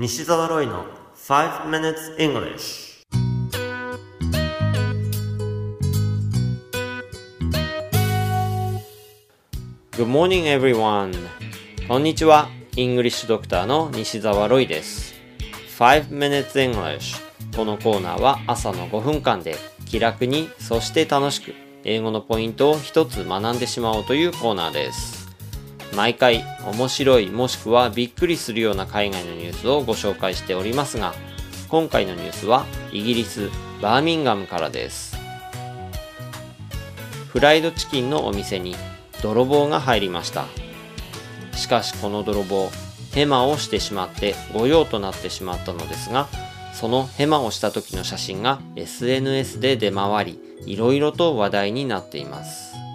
西澤ロイの5 minutes English Good morning everyone. こんにちは。イングリッシュドクターの西澤ロイです。5 minutes English このコーナーは朝の5分間で気楽にそして楽しく英語のポイントを一つ学んでしまおうというコーナーです。毎回面白いもしくはびっくりするような海外のニュースをご紹介しておりますが今回のニュースはイギリスバーミンガムからです。フライドチキンのお店に泥棒が入りました。しかしこの泥棒ヘマをしてしまって御用となってしまったのですがそのヘマをした時の写真が SNS で出回りいろいろと話題になっています。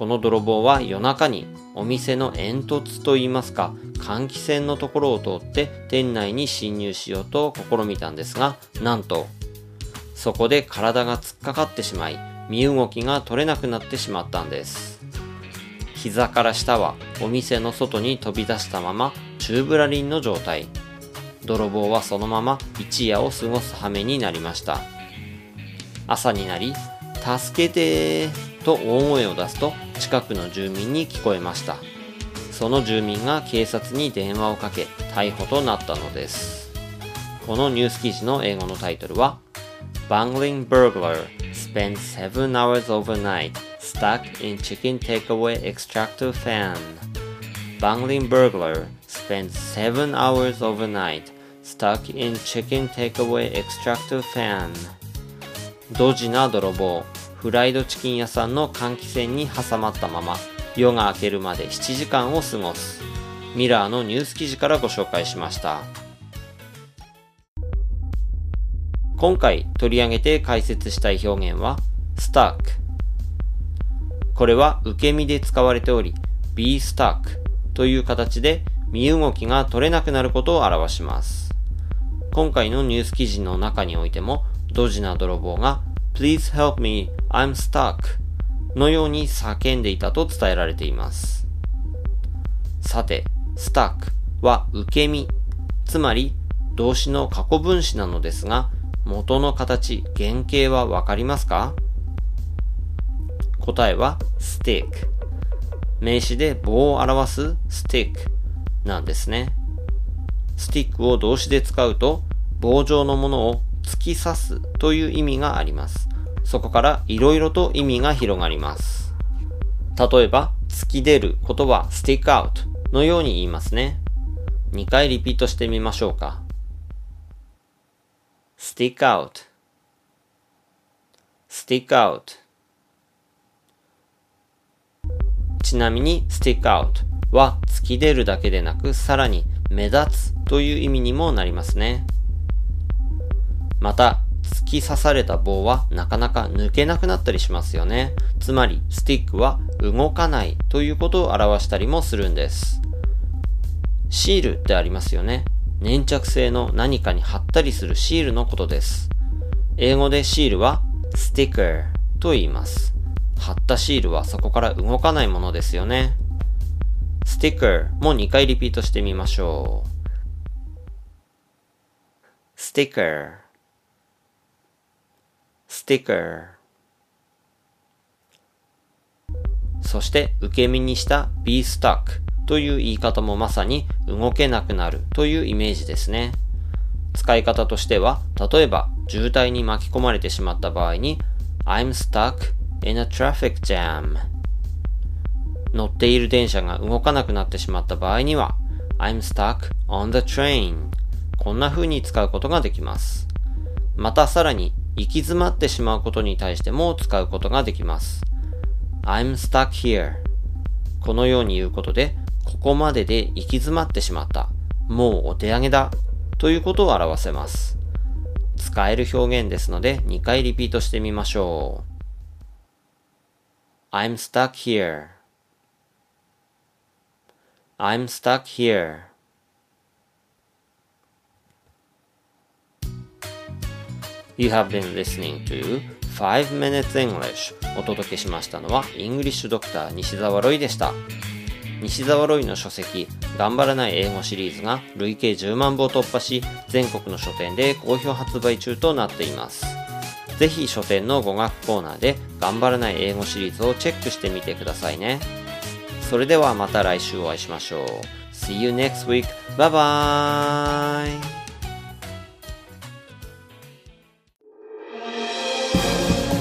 この泥棒は夜中にお店の煙突といいますか換気扇のところを通って店内に侵入しようと試みたんですがなんとそこで体が突っかかってしまい身動きが取れなくなってしまったんです。膝から下はお店の外に飛び出したままチューブラリンの状態。泥棒はそのまま一夜を過ごす羽目になりました。朝になり助けてと大声を出すと近くの住民に聞こえましたその住民が警察に電話をかけ逮捕となったのですこのニュース記事の英語のタイトルは Bungling burglar spends 7 hours overnight stuck in chicken takeaway extractor fan Bungling burglar spends 7 hours overnight stuck in chicken takeaway extractor fan ドジな泥棒フライドチキン屋さんの換気扇に挟まったまま夜が明けるまで7時間を過ごす。ミラーのニュース記事からご紹介しました。今回取り上げて解説したい表現は stuck これは受け身で使われており be stuck という形で身動きが取れなくなることを表します。今回のニュース記事の中においてもドジな泥棒が Please help me, I'm stuck のように叫んでいたと伝えられています。さて stuck は受け身つまり動詞の過去分詞なのですが元の形、原型はわかりますか？答えは stick 名詞で棒を表す stick なんですね。スティックを動詞で使うと棒状のものを突き刺すという意味があります。そこから色々と意味が広がります。例えば突き出ることは stick out のように言いますね。2回リピートしてみましょうか。stick out stick out ちなみに stick out は突き出るだけでなくさらに目立つという意味にもなりますね。また、突き刺された棒はなかなか抜けなくなったりしますよね。つまり、スティックは動かないということを表したりもするんです。シールってありますよね。粘着性の何かに貼ったりするシールのことです。英語でシールは sticker と言います。貼ったシールはそこから動かないものですよね。sticker も2回リピートしてみましょう。sticker sticker そして受け身にした be stuck という言い方もまさに動けなくなるというイメージですね。使い方としては、例えば渋滞に巻き込まれてしまった場合に I'm stuck in a traffic jam 乗っている電車が動かなくなってしまった場合には I'm stuck on the train こんな風に使うことができます。またさらに行き詰まってしまうことに対しても使うことができます。I'm stuck here このように言うことでここまでで行き詰まってしまった。もうお手上げだということを表せます。使える表現ですので2回リピートしてみましょう。I'm stuck here I'm stuck here You have been listening to 5 Minutes English. お届けしましたのはイングリッシュドクター西澤ロイでした。西澤ロイの書籍頑張らない英語シリーズが累計10万部を突破し全国の書店で好評発売中となっています。ぜひ書店の語学コーナーで頑張らない英語シリーズをチェックしてみてくださいね。それではまた来週お会いしましょう。See you next week. Bye bye.